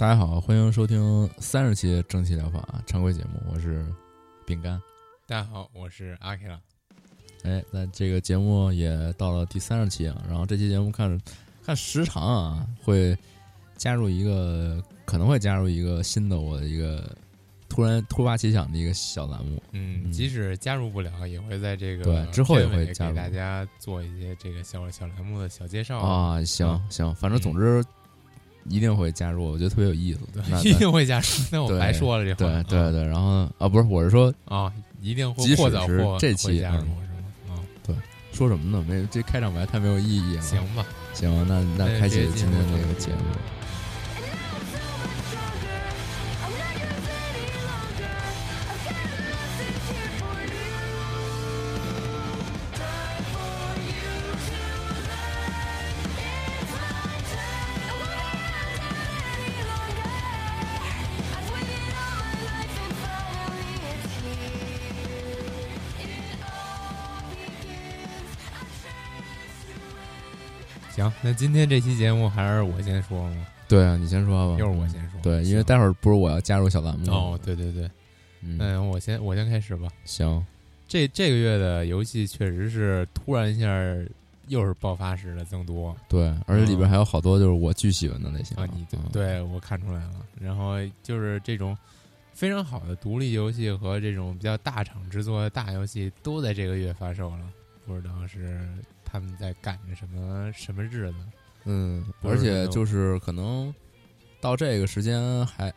大家好，欢迎收听三十期正气疗法常规节目，我是饼干。大家好，我是阿 K 了。哎，那这个节目也到了第三十期啊，然后这期节目看看时长啊，会加入一个，可能会加入一个新的我的一个突然突发奇想的一个小栏目。嗯，即使加入不了，也会在这个对之后也会加入大家做一些这个小小栏目的小介绍啊。行行，反正总之。一定会加入，我觉得特别有意思。一定会加入，那我白说了这话。对对对，然后啊，不是，我是说啊，一定会。即使是这期加入是吗？啊，对，说什么呢？没这开场白太没有意义了。行吧，行，那那开启今天这个节目。那今天这期节目还是我先说吗？对啊，你先说吧。又是我先说。对，因为待会儿不是我要加入小栏目哦。对对对，嗯，我先我先开始吧。行，这这个月的游戏确实是突然一下又是爆发式的增多。对，而且里边还有好多就是我巨喜欢的类型啊。你对我看出来了。然后就是这种非常好的独立游戏和这种比较大厂制作的大游戏都在这个月发售了，不知道是。他们在赶着什么什么日子？嗯，而且就是可能到这个时间还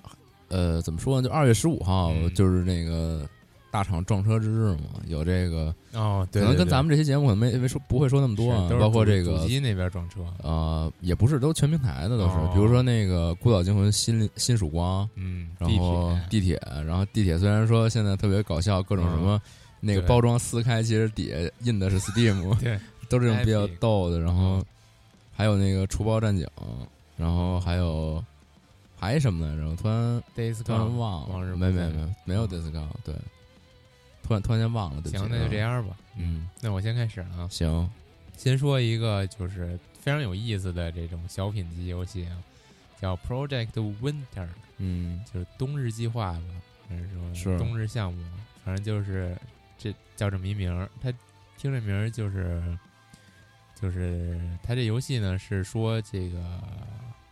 呃，怎么说呢？就二月十五号就是那个大厂撞车之日嘛，有这个哦，可能跟咱们这些节目可能没没说不会说那么多啊，包括这个主机那边撞车。啊，也不是都全平台的都是，比如说那个《孤岛惊魂》新新曙光，嗯，然后地铁，然后地铁虽然说现在特别搞笑，各种什么那个包装撕开，其实底下印的是 Steam，对。都这种比较逗的，然后还有那个除暴战警，然后还有还什么来着？突然突然忘了，没没没没有 Disco，对，突然突然间忘了。行，那就这样吧。嗯，那我先开始啊。行，先说一个就是非常有意思的这种小品级游戏啊，叫 Project Winter，嗯，就是冬日计划吧，还是说冬日项目？反正就是这叫这么一名，他听这名儿就是。就是他这游戏呢，是说这个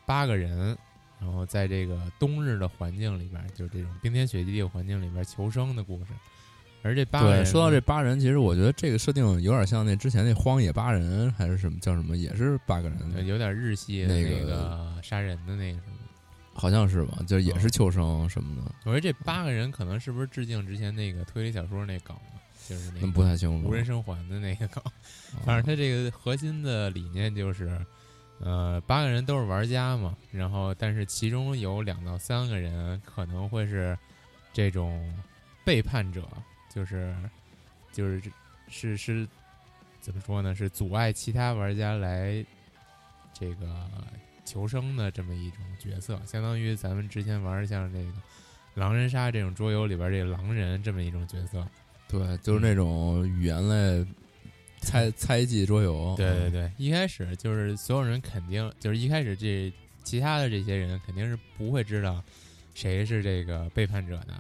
八个人，然后在这个冬日的环境里边，就是这种冰天雪地的环境里边求生的故事。而这八对说到这八人，其实我觉得这个设定有点像那之前那荒野八人还是什么叫什么，也是八个人，有点日系那个杀人的那个什么，好像是吧？就也是求生什么的。我觉得这八个人可能是不是致敬之前那个推理小说那梗？就是那不太清楚无人生还的那个梗，反正他这个核心的理念就是，呃，八个人都是玩家嘛，然后但是其中有两到三个人可能会是这种背叛者，就是就是是是怎么说呢？是阻碍其他玩家来这个求生的这么一种角色，相当于咱们之前玩像这个狼人杀这种桌游里边这个狼人这么一种角色。对，就是那种语言类猜猜忌桌游。对对对，一开始就是所有人肯定就是一开始这其他的这些人肯定是不会知道谁是这个背叛者的，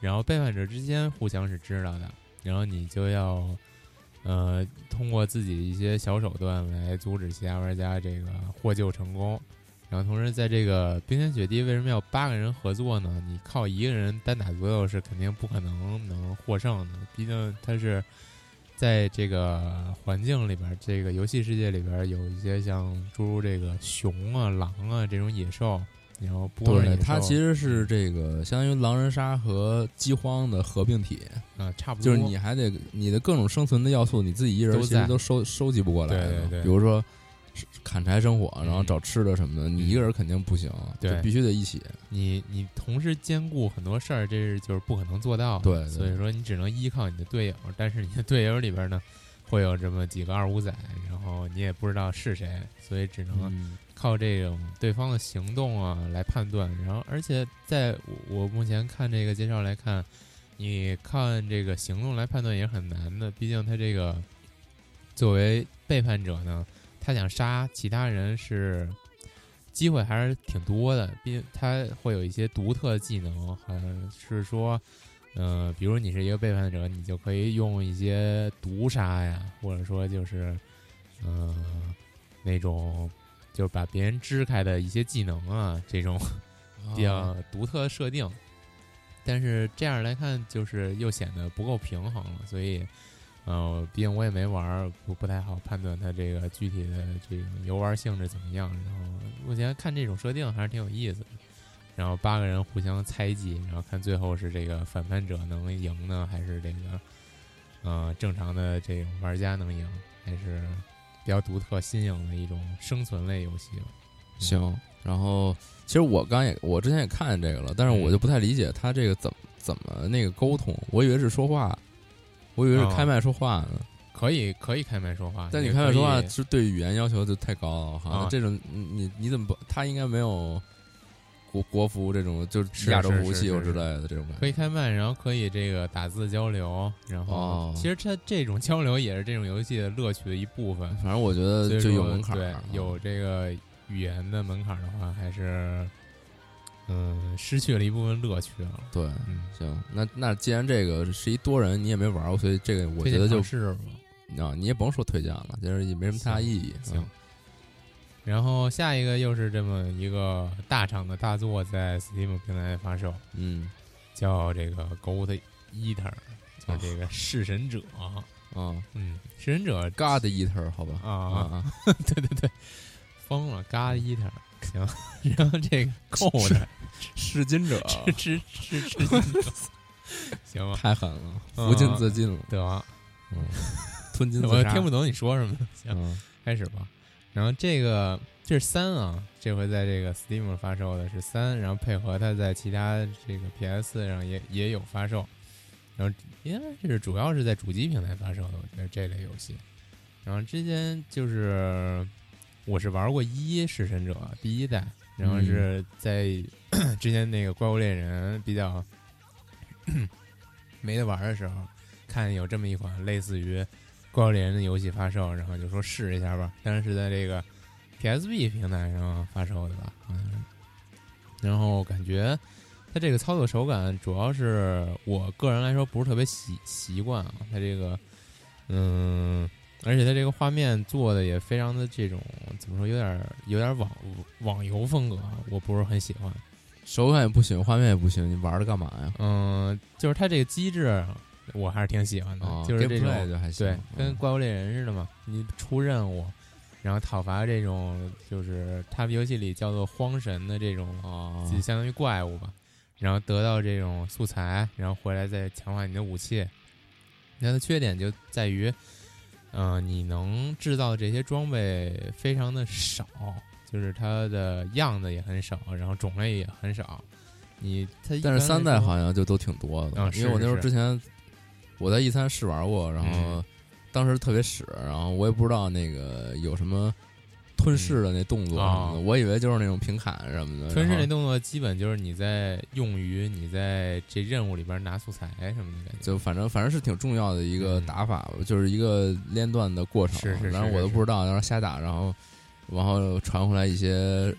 然后背叛者之间互相是知道的，然后你就要呃通过自己一些小手段来阻止其他玩家这个获救成功。然后同时在这个冰天雪地为什么要八个人合作呢？你靠一个人单打独斗是肯定不可能能获胜的，毕竟它是。在这个环境里边，这个游戏世界里边，有一些像诸如这个熊啊、狼啊这种野兽，然后不对，它其实是这个相当于狼人杀和饥荒的合并体啊，差不多。就是你还得你的各种生存的要素，你自己一人其实都收收集不过来。对对对，比如说。砍柴生火，然后找吃的什么的，你一个人肯定不行，对，必须得一起。你你同时兼顾很多事儿，这是就是不可能做到。对，所以说你只能依靠你的队友，但是你的队友里边呢，会有这么几个二五仔，然后你也不知道是谁，所以只能靠这种对方的行动啊来判断。然后，而且在我目前看这个介绍来看，你看这个行动来判断也很难的，毕竟他这个作为背叛者呢。他想杀其他人是机会还是挺多的，毕竟他会有一些独特技能，好像是说，嗯，比如你是一个背叛者，你就可以用一些毒杀呀，或者说就是，嗯，那种就是把别人支开的一些技能啊，这种比较独特的设定。但是这样来看，就是又显得不够平衡了，所以。呃，毕竟我也没玩，不不太好判断它这个具体的这种游玩性质怎么样。然后目前看这种设定还是挺有意思的。然后八个人互相猜忌，然后看最后是这个反叛者能赢呢，还是这个呃正常的这种玩家能赢，还是比较独特新颖的一种生存类游戏。行，然后其实我刚也我之前也看见这个了，但是我就不太理解他这个怎么怎么那个沟通，我以为是说话。我以为是开麦说话呢，可以可以开麦说话，但你开麦说话是对语言要求就太高了，好像这种你你怎么不？他应该没有国国服这种就是亚洲服务器之类的这种。可以开麦，然后可以这个打字交流，然后其实它这种交流也是这种游戏的乐趣的一部分。反正我觉得就有门槛，对，有这个语言的门槛的话，还是。嗯，失去了一部分乐趣了。对，嗯，行，那那既然这个是一多人，你也没玩过，所以这个我觉得就是啊，你也甭说推荐了，就是也没什么太大意义。行。然后下一个又是这么一个大厂的大作，在 Steam 平台发售，嗯，叫这个 Gold Eater 叫这个弑神者啊，嗯，弑神者 God Eater，好吧，啊啊，对对对，疯了，God Eater。行，然后这个 扣的弑金者，吃吃吃金者，行吧？太狠了，无尽自尽了，得，嗯，吞金。我听不懂你说什么。行，开始吧。然后这个这是三啊，这回在这个 Steam 发售的是三，然后配合它在其他这个 PS 上也也有发售，然后应该是主要是在主机平台发售的，我觉得这类游戏。然后之前就是。我是玩过一弑神者第一代，然后是在 之前那个怪物猎人比较 没得玩的时候，看有这么一款类似于怪物猎人的游戏发售，然后就说试一下吧。但是是在这个 PSB 平台上发售的吧，嗯，然后感觉它这个操作手感，主要是我个人来说不是特别习习惯啊，它这个嗯。而且它这个画面做的也非常的这种怎么说，有点有点网网游风格，我不是很喜欢。手感也不行，画面也不行，你玩它干嘛呀？嗯，就是它这个机制，我还是挺喜欢的。就是这种对，跟怪物猎人似的嘛。你出任务，然后讨伐这种，就是他们游戏里叫做荒神的这种，就相当于怪物吧。然后得到这种素材，然后回来再强化你的武器。那它缺点就在于。嗯，你能制造这些装备非常的少，就是它的样子也很少，然后种类也很少。你它但是三代好像就都挺多的，因为我那时候之前我在 E 三试玩过，然后嗯当时特别屎，然后我也不知道那个有什么吞噬的那动作什么的，哦我以为就是那种平砍什么的。吞噬那动作基本就是你在用于你在这任务里边拿素材什么的。就反正反正是挺重要的一个嗯打法吧，就是一个连段的过程。是是是然后我都不知道，然后瞎打，然后然后传回来一些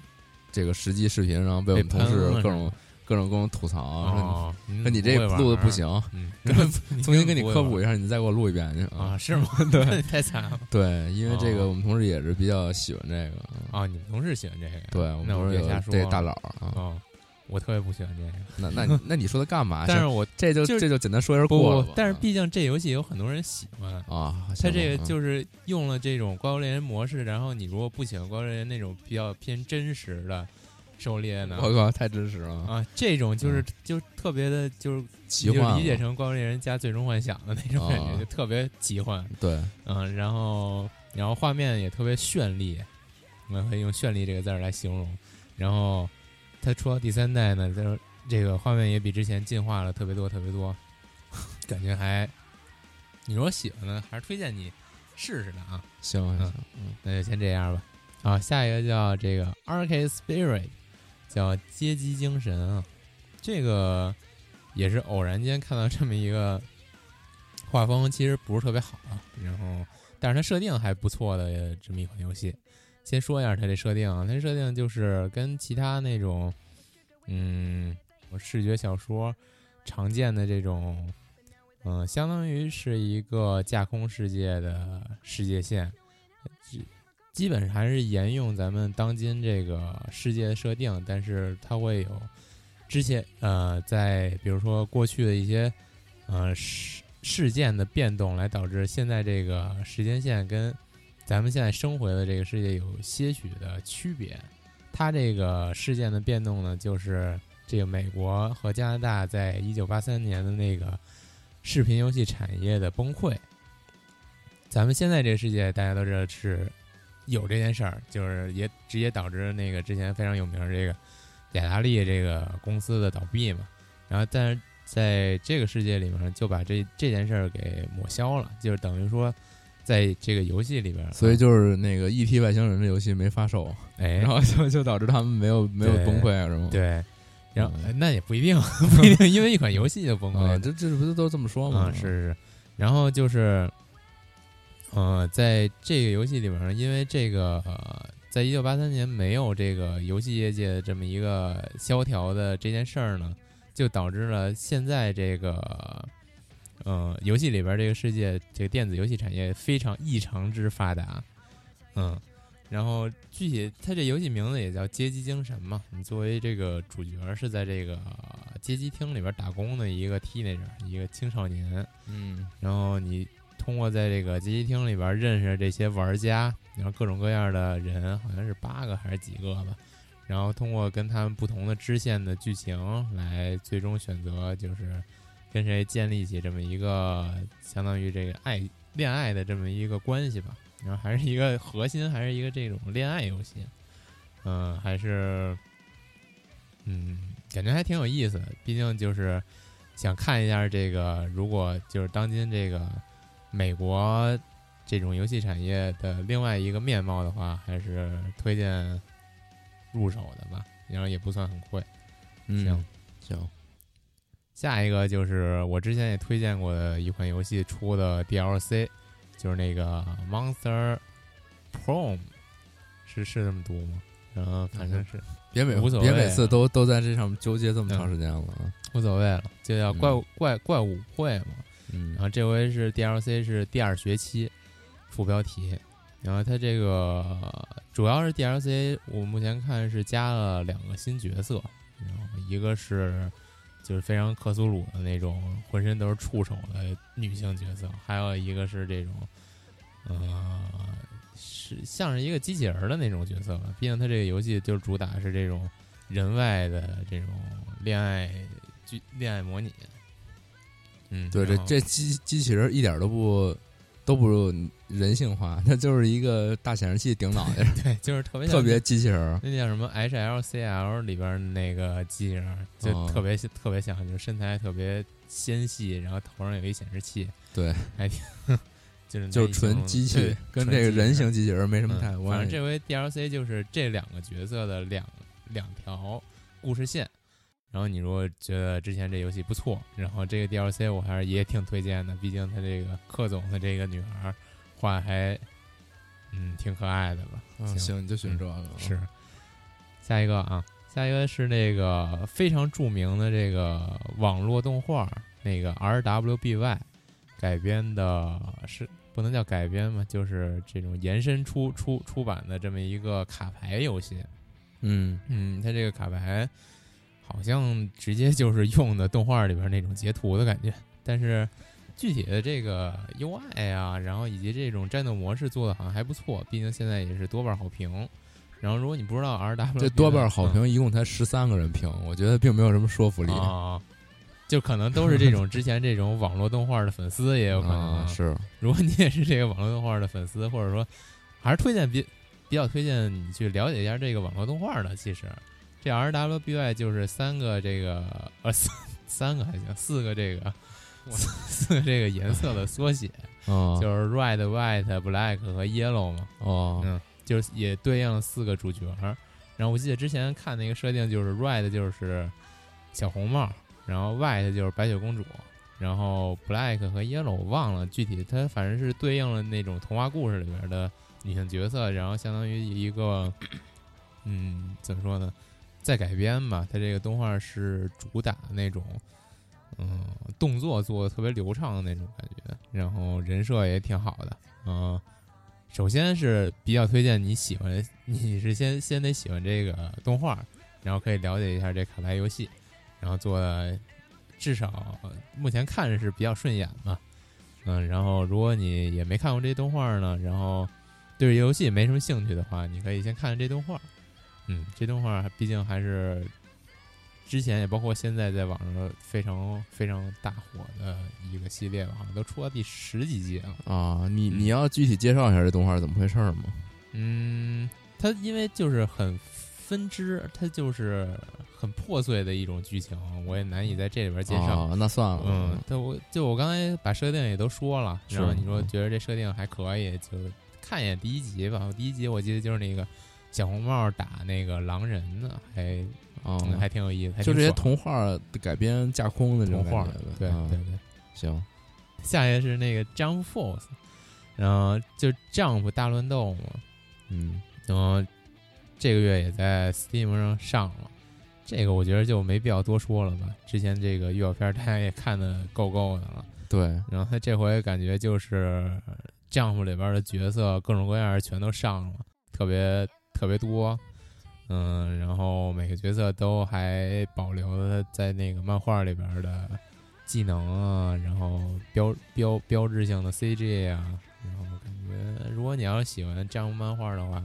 这个实际视频，然后被我们同事各种各种跟我吐槽，哦，说你这录的不行，嗯，重新给你科普一一下，你再给我录一遍去啊？。是吗？对，太惨了对，因为这个哦我们同事也是比较喜欢这个，啊！你们同事喜欢这个？对我们同事有这大佬啊。哦，我特别不喜欢这个。那那你那你说他干嘛？但是我这就就这就简单说一下不过但是毕竟这游戏有很多人喜欢，啊，他这个就是用了这种怪物猎人模式，然后你如果不喜欢怪物猎人那种比较偏真实的狩猎呢，我靠，太真实了，啊，这种就是就特别的，就是你就奇幻理解成怪物猎人加最终幻想的那种感觉，啊就特别奇幻。对，嗯，然后然后画面也特别绚丽，我们可以用绚丽这个字儿来形容。然后它出到第三代呢，就是这个画面也比之前进化了特别多特别多，感觉还，你如果喜欢呢，还是推荐你试试的啊。行嗯行，嗯那就先这样吧。啊，下一个叫这个 Arcade Spirit，叫街机精神啊。这个也是偶然间看到这么一个画风，其实不是特别好啊，然后但是它设定还不错的这么一款游戏。先说一下它这设定啊，它这设定就是跟其他那种嗯视觉小说常见的这种，嗯、相当于是一个架空世界的世界线，基本还是沿用咱们当今这个世界的设定，但是它会有之前呃，在比如说过去的一些呃事事件的变动，来导致现在这个时间线跟咱们现在生活的这个世界有些许的区别。它这个事件的变动呢，就是这个美国和加拿大在一九八三年的那个视频游戏产业的崩溃。咱们现在这个世界，大家都知道是有这件事儿，就是也直接导致那个之前非常有名儿这个雅达利这个公司的倒闭嘛。然后，但是在这个世界里面，就把这这件事儿给抹消了，就是等于说，在这个游戏里边儿，所以就是那个《E.T. 外星人》的游戏没发售，哎，然后就就导致他们没有没有崩溃啊，是吗？对，然后、那也不一定，不一定，因为一款游戏就崩溃。这这不是都这么说吗？嗯，是是。然后就是，呃，在这个游戏里面儿，因为这个呃，在一九八三年没有这个游戏业界这么一个萧条的这件事儿呢，就导致了现在这个。呃，游戏里边儿这个世界，这个电子游戏产业非常异常之发达，嗯，然后具体它这游戏名字也叫街机精神嘛。你作为这个主角是在这个呃街机厅里边打工的一个 teenager，一个青少年。嗯然后你通过在这个街机厅里边认识这些玩家，然后各种各样的人，好像是八个还是几个吧。然后通过跟他们不同的支线的剧情来最终选择，就是跟谁建立起这么一个相当于这个爱恋爱的这么一个关系吧。然后还是一个核心，还是一个这种恋爱游戏，嗯、还是嗯，感觉还挺有意思的。毕竟就是想看一下这个，如果就是当今这个美国这种游戏产业的另外一个面貌的话，还是推荐入手的吧。然后也不算很贵。嗯行行，下一个就是我之前也推荐过的一款游戏出的 DLC，就是那个 Monster Prom，是是这么读吗？然后反正是别每无所谓别每次都都在这上面纠结这么长时间了啊。无所谓了，就叫怪物、怪怪舞会嘛。嗯然后这回是 DLC 是第二学期副标题，然后它这个主要是 DLC，我目前看是加了两个新角色，然后一个是就是非常克苏鲁的那种浑身都是触手的女性角色，还有一个是这种呃是像是一个机器人儿的那种角色吧，毕竟它这个游戏就主打是这种人外的这种恋爱剧恋爱模拟。嗯，对，这这机机器人一点都不都不人性化，它就是一个大显示器顶脑袋，对，就是特别像特别机器人。那叫什么 HLCL 里边那个机器人儿，就哦特别、特别像，就是身材特别纤细，然后头上有一显示器，对，还挺就是就是纯机器，跟这个人形机器人没什么太嗯。关系。反正这回 DLC 就是这两个角色的两两条故事线。然后你如果觉得之前这游戏不错，然后这个 DLC 我还是也挺推荐的，毕竟他这个克总的这个女孩画还嗯挺可爱的吧。啊行，你就选这个。是，下一个啊，下一个是那个非常著名的这个网络动画，那个 RWBY 改编的，是不能叫改编嘛，就是这种延伸出出出版的这么一个卡牌游戏。嗯嗯，它这个卡牌好像直接就是用的动画里边那种截图的感觉，但是具体的这个 UI 啊，然后以及这种战斗模式做的好像还不错，毕竟现在也是多半好评。然后如果你不知道 R W 这多半好评，一共才十三个人评，我觉得并没有什么说服力啊。就可能都是这种之前这种网络动画的粉丝，也有可能、啊、是。如果你也是这个网络动画的粉丝，或者说还是推荐比比较推荐你去了解一下这个网络动画的。其实这 R W B Y 就是三个这个呃三三个还行，四个这个四个这个颜色的缩写，哦、就是 Red、White、Black 和 Yellow 嘛。哦，嗯，就是也对应了四个主角。然后我记得之前看那个设定，就是 Red 就是小红帽。然后 White 就是白雪公主，然后 Black 和 Yellow 我忘了具体，它反正是对应了那种童话故事里边的女性角色，然后相当于一个，嗯，怎么说呢，在改编吧，它这个动画是主打那种，嗯，动作做的特别流畅的那种感觉，然后人设也挺好的，嗯、首先是比较推荐你喜欢，你是先先得喜欢这个动画，然后可以了解一下这卡牌游戏。然后做至少目前看着是比较顺眼嘛，嗯，然后如果你也没看过这动画呢，然后对这游戏没什么兴趣的话，你可以先看看这动画，嗯，这动画毕竟还是之前也包括现在在网上非常非常大火的一个系列吧，好像都出到第十几季了啊。你你要具体介绍一下这动画怎么回事吗？嗯，它因为就是很分支，它就是。很破碎的一种剧情，我也难以在这里边介绍。哦、那算了，嗯，对，我就我刚才把设定也都说了，然后你说觉得这设定还可以，就看一眼第一集吧。第一集我记得就是那个小红帽打那个狼人呢，还哦、嗯，还挺有意思。就这些童话改编架空的这种童话，对、啊、对对。行，下一个是那个 Jump Force，然后就 Jump 大乱斗嘛，嗯，然后这个月也在 Steam 上上了。这个我觉得就没必要多说了吧。之前这个预告片大家也看的够够的了。对，然后他这回感觉就是丈夫里边的角色各种各样全都上了，特别特别多。嗯，然后每个角色都还保留了在那个漫画里边的技能啊，然后标标标志性的 CG 啊，然后感觉如果你要是喜欢这样漫画的话，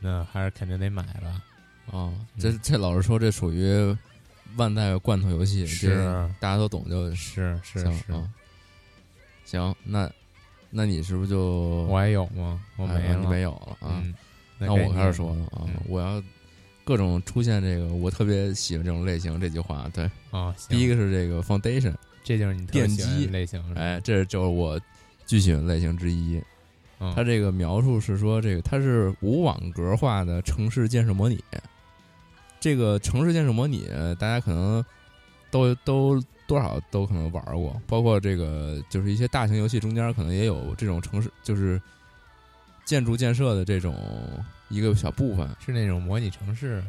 那还是肯定得买吧。哦，这这老实说，这属于万代罐头游戏，是大家都懂就是是是、啊。行，那那你是不是就我还有吗？我没了，哎、没有了啊。嗯、那我开始说了啊，嗯、我要各种出现这个，我特别喜欢这种类型。这句话对啊，第一个是这个 Foundation，这就是你奠基类型，哎，这就是我最喜欢类型之一。嗯、它这个描述是说，这个它是无网格化的城市建设模拟。这个城市建设模拟，大家可能都都多少都可能玩过，包括这个就是一些大型游戏中间可能也有这种城市，就是建筑建设的这种一个小部分，是那种模拟城市，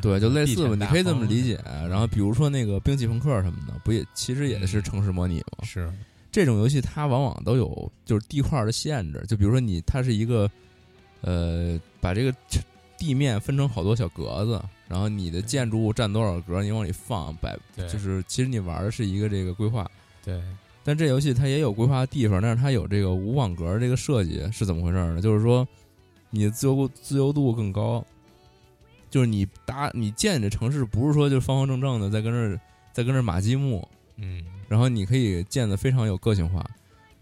对，就类似吧，你可以这么理解。然后比如说那个兵器朋克什么的，不也其实也是城市模拟吗？是这种游戏它往往都有就是地块的限制，就比如说你它是一个呃把这个地面分成好多小格子。然后你的建筑物占多少格，你往里放，摆就是其实你玩的是一个这个规划。对。但这游戏它也有规划的地方，但是它有这个无网格这个设计是怎么回事呢？就是说你的自由自由度更高，就是你搭你建这城市不是说就方方正正的在跟这在跟这码积木，嗯，然后你可以建的非常有个性化。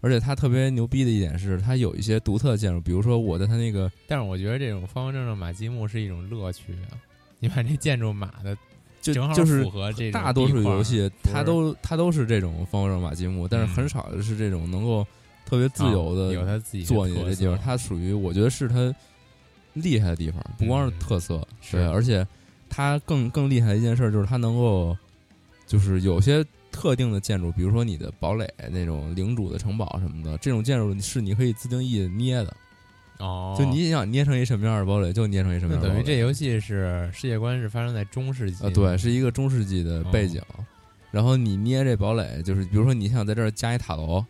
而且它特别牛逼的一点是，它有一些独特的建筑，比如说我在它那个，但是我觉得这种方方正正码积木是一种乐趣啊。你把这建筑码的就就是大多数游戏它都它都是这种方块马积木，但是很嗯少的是这种能够特别自由的有的他自己做你的地方，它属于我觉得是它厉害的地方，不光是嗯特色，是对，而且它更更厉害的一件事就是它能够就是有些。特定的建筑，比如说你的堡垒那种领主的城堡什么的，这种建筑是你可以自定义捏的，哦，就你想捏成一什么样的堡垒，就捏成一什么样的堡垒。那等于这游戏是世界观是发生在中世纪啊，对，是一个中世纪的背景。然后你捏这堡垒，就是比如说你想在这儿加一塔楼，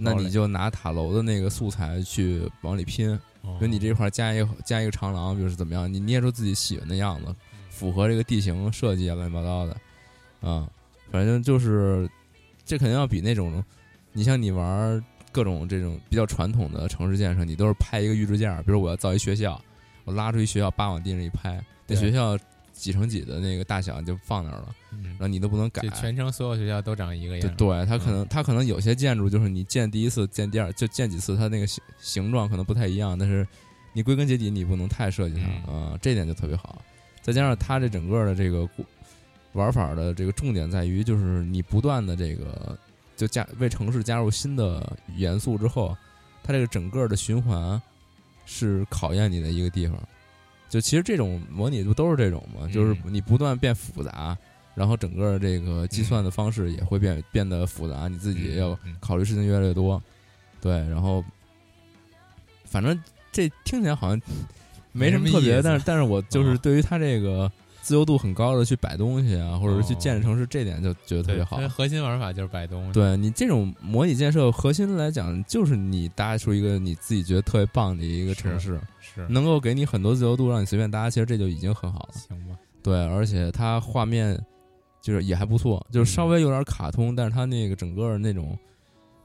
那你就拿塔楼的那个素材去往里拼。比比如你这块加一个加一个长廊，比如是怎么样，你捏出自己喜欢的样子，嗯符合这个地形设计啊，乱七八糟的，啊，反正就是这肯定要比那种，你像你玩各种这种比较传统的城市建设，你都是拍一个预制件儿，比如我要造一学校，我拉出一学校，叭往地上一拍，那学校几乘几的那个大小就放那儿了，嗯然后你都不能改就。全程所有学校都长一个样，对对，它可嗯能它可能有些建筑就是你建第一次建第二就建几次，它那个形形状可能不太一样，但是你归根结底你不能太设计它嗯啊、这点就特别好。再加上它这整个的这个故玩法的这个重点在于，就是你不断的这个就加为城市加入新的元素之后，它这个整个的循环是考验你的一个地方。就其实这种模拟不都是这种吗？就是嗯你不断变复杂，然后整个这个计算的方式也会变变得复杂，你自己要考虑事情越来越多。对，然后反正这听起来好像没什么特别，但是但是我就是啊对于它这个自由度很高的去摆东西啊，或者是去哦建设城市，这点就觉得特别好它。核心玩法就是摆东西，对你这种模拟建设核心来讲，就是你搭出一个你自己觉得特别棒的一个城市，是能够给你很多自由度，让你随便搭，其实这就已经很好了。行吧？对，而且它画面就是也还不错，就是稍微有点卡通，但是它那个整个那种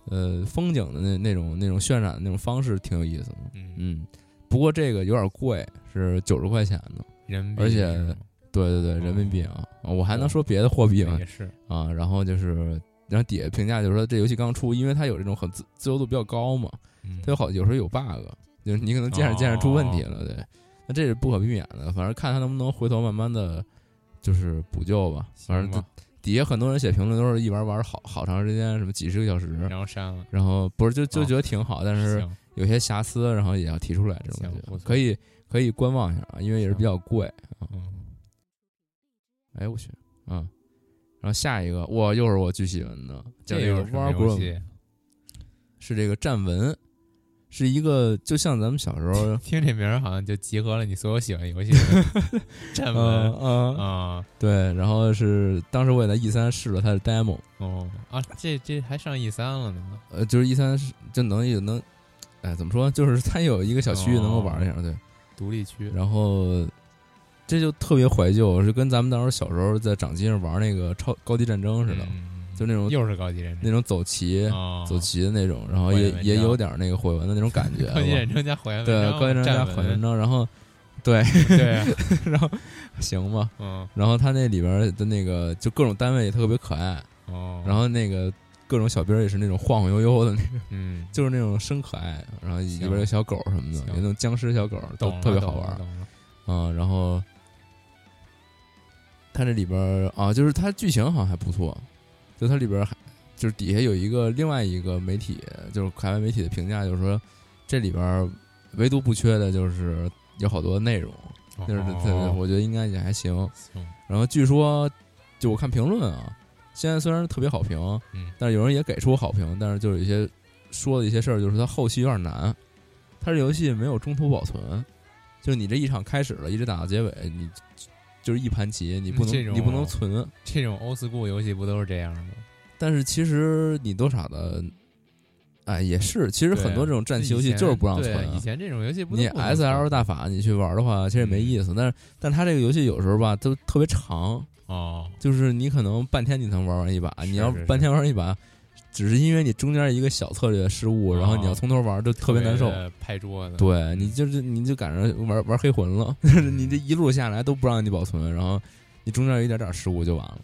呃风景的那那种那种渲染的那种方式挺有意思的。嗯，嗯，不过这个有点贵，是九十块钱的。人民币而且对对对，人民币啊，啊我还能说别的货币吗也？是，啊，然后就是，然后底下评价就是说这游戏刚出，因为它有这种很自自由度比较高嘛，嗯它有好有时候有 bug，就是你可能见着见着出问题哦了，对，那这是不可避免的，反正看它能不能回头慢慢的，就是补救吧。反正底下很多人写评论都是一玩玩好好长时间，什么几十个小时，然后删了，然后不是就就哦觉得挺好，但是有些瑕疵，然后也要提出来，这种行感觉可以可以观望一下啊，因为也是比较贵。嗯，哎，我去，嗯，然后下一个，哇，又是我巨喜欢的，叫这个这又是这个战文，是一个就像咱们小时候，听这名儿好像就集合了你所有喜欢游戏的 战嗯文嗯，啊。对，然后是当时我也在 E 三试了它的 demo，哦啊，这这还上 E 三了呢，呃，就是 E 三就能有能，哎，怎么说，就是它有一个小区域能够玩一下，对，独立区，然后这就特别怀旧，是跟咱们当时小时候在掌机上玩那个超高级战争似的，嗯就那种又是高级战争，那种走棋。哦。走棋的那种，然后也也有点那个火纹的那种感觉，高级战争加火焰文对，高级战争加火焰文章，然后对，对啊，然后行吧，嗯。然后他那里边的那个就各种单位也特别可爱，哦，然后那个各种小兵也是那种晃晃悠悠的那个，嗯，就是那种生可爱，然后里行。边有小狗什么的，有那种僵尸小狗都特别好玩啊。然后它这里边啊，就是它剧情好像还不错，就它里边还就是底下有一个另外一个媒体，就是海外媒体的评价，就是说这里边唯独不缺的就是有好多内容，就是我觉得应该也还行。然后据说，就我看评论啊，现在虽然特别好评，嗯。但是有人也给出好评，但是就有一些说的一些事儿，就是它后期有点难，它这游戏没有中途保存，就是你这一场开始了，一直打到结尾，你就是一盘棋，你不能你不能存。这种 old school 游戏不都是这样吗？但是其实你多少的，哎，也是，其实很多这种战棋游戏就是不让存、啊以前这种游戏不都你 S L 大法你去玩的话，其实也没嗯意思。但是，但它这个游戏有时候吧，都特别长，哦，就是你可能半天你能玩完一把，你要半天玩完一把，只是因为你中间一个小策略失误，然后你要哦从头玩，就特别难受。拍桌子，对你就是你就赶上玩玩黑魂了，你这一路下来都不让你保存，然后你中间有一点点失误就完了。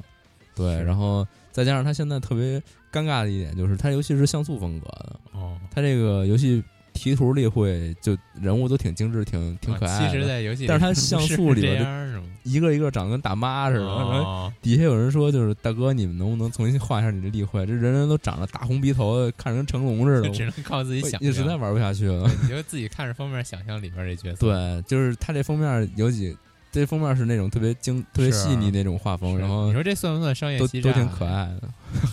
对，然后再加上它现在特别尴尬的一点就是，它游戏是像素风格的，哦，它这个游戏题图里会就人物都挺精致，挺挺可爱的。啊其实，在游戏，但是它像素里边？一个一个长得跟大妈似的。然后哦，底下有人说，就是大哥，你们能不能重新画一下你的例会？这人人都长着大红鼻头，看着跟成龙似的，只能靠自己想我也实在。玩不下去了。对 你就自己看着封面想象里边这角色。对，就是他这封面有几，这封面是那种特别精、特别细腻那种画风，然后你说这算不算商业都欺诈？都挺可。爱的。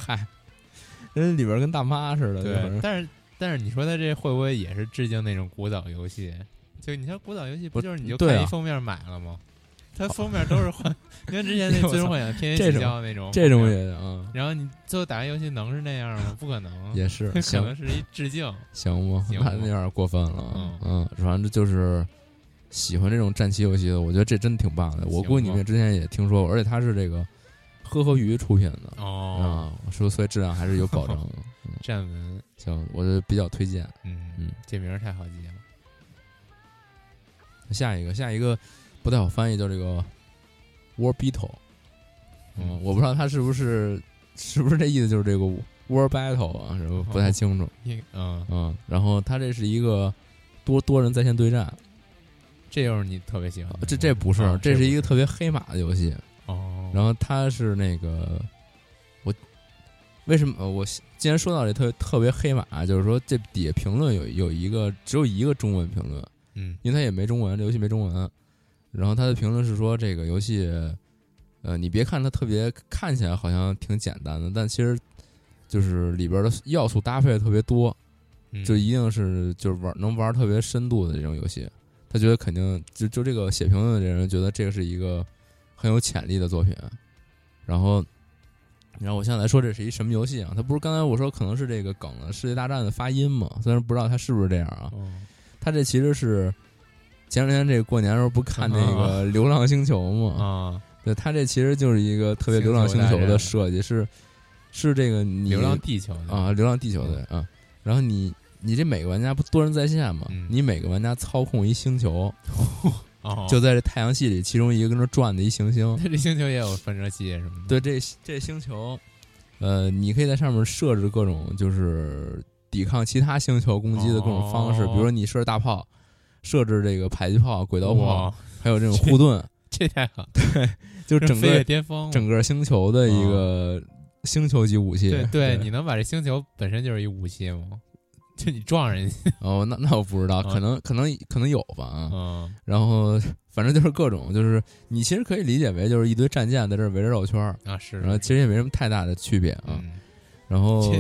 嗨，人里边跟大妈似的，对，但是但是你说他这会不会也是致敬那种古早游戏？就你像古早游戏不不就是你就看一封面买了吗？它封面都是幻，你看之前那《最终幻想》天这种天起效那种这种也啊，然后你最后打开游戏能是那样吗？不可能，也是 可能是一致敬。行吗，行吧那那有点过分了。嗯嗯，反正就是喜欢这种战棋游戏的，我觉得这真挺棒的。我估计你们之前也听说过，而且它是这个呵呵鱼出品的哦，啊，说所以质量还是有保证的。站文，行，我就比较推荐。嗯嗯，这名儿太好记了。下一个，下一个不太好翻译，叫这个 War Beetle。嗯，我不知道他是不是是不是这意思，就是这个 War Battle 啊，什么不太清楚。嗯，嗯，然后他这是一个多多人在线对战，这又是你特别喜欢。这这不是，啊这是一个特别黑马的游戏。哦，然后他是那个我为什么呃我既然说到这特别特别黑马，就是说这底下评论有有一个只有一个中文评论，嗯因为他也没中文，这游戏没中文。然后他的评论是说这个游戏，呃，你别看它特别看起来好像挺简单的，但其实就是里边的要素搭配特别多，嗯就一定是就是玩能玩特别深度的这种游戏。他觉得肯定就就这个写评论的这人觉得这个是一个很有潜力的作品。然后，然后我现在来说这是一什么游戏啊？它不是刚才我说可能是这个梗的世界大战的发音嘛？虽然不知道它是不是这样啊。哦他这其实是前两天这个过年的时候不看那个《流浪星球》嘛？啊，对，它这其实就是一个特别《流浪星球》的设计，是是这个你流浪地球的啊，《流浪地球》对啊。然后你你这每个玩家不多人在线嘛？嗯你每个玩家操控一星球，哦，就在这太阳系里，其中一个跟那转的一行星。它 这星球也有反射器什么的。对，这这星球，呃，你可以在上面设置各种就是抵抗其他星球攻击的各种方式，哦比如说你设置大炮，设置这个迫击炮、轨道炮，还有这种护盾，这太好，就是整个巅峰。整个星球的一个星球级武器。对对，你能把这星球本身就是一武器吗？就你撞人家，哦，那那我不知道，啊可能可能可能有吧啊。嗯然后反正就是各种，就是你其实可以理解为就是一堆战舰在这儿围着绕圈儿，啊是，然后其实也没什么太大的区别啊。嗯，然后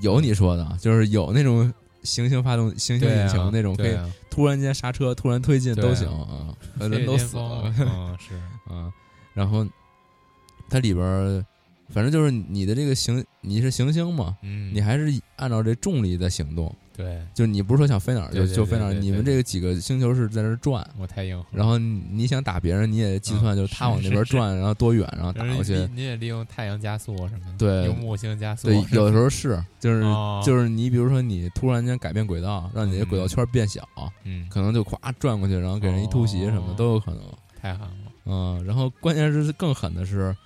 有你说的，就是有那种行星发动、行星对啊引擎那种，可以啊突然间刹车、突然推进对啊都行啊，呃人都死了嗯是，啊。然后它里边儿，反正就是你的这个行，你是行星嘛，嗯，你还是按照这重力在行动，对就你不是说想飞哪儿就就飞哪儿，你们这个几个星球是在那儿转。我太硬核，然后你想打别人，你也计算，嗯就是他往那边转，然后多远，然后打过去。你你也利用太阳加速什么的，对用木星加速，对，有的时候是，就是哦就是你比如说你突然间改变轨道，让你的轨道圈变小，嗯，可能就咵转过去，然后给人一突袭什么都有可能。太狠了，嗯，然后关键是更狠的是，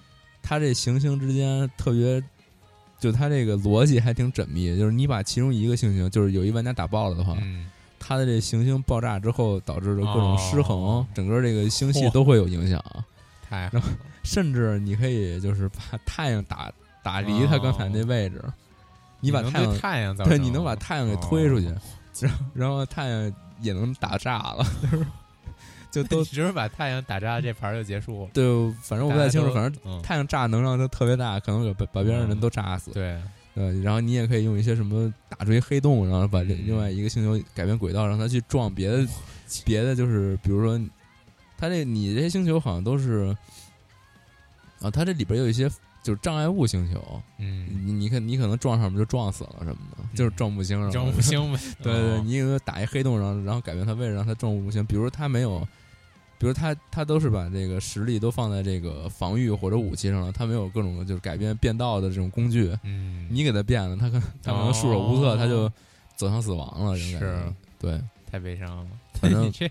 它这行星之间特别，就它这个逻辑还挺缜密，就是你把其中一个行星，就是有一玩家打爆了的话，嗯，它的这行星爆炸之后导致的各种失衡，哦。整个这个星系都会有影响。太甚至你可以就是把太阳打打离它刚才那位置，你把能太阳对太阳对你能把太阳给推出去，哦。然后然后太阳也能打炸了，就是就 都你只是把太阳打炸，这盘儿就结束了。对，反正我不太清楚，反正嗯太阳炸能量就特别大，可能给把把别人人都炸死。对，呃，然后你也可以用一些什么打出一黑洞，然后把另外一个星球改变轨道，让它去撞别的别的，就是比如说，它这你这些星球好像都是啊，它这里边有一些就是障碍物星球，嗯，你你可你可能撞上面就撞死了什么的，就是撞木星上了，整五星呗，对对，哦你有没有打一黑洞，然后然后改变它位置，让它撞木星？比如它没有，比如他他都是把这个实力都放在这个防御或者武器上了，他没有各种就是改变变道的这种工具，嗯，你给他变了，他可他可能束手无策，哦它就走向死亡了，应该是。对，太悲伤了。反正你这，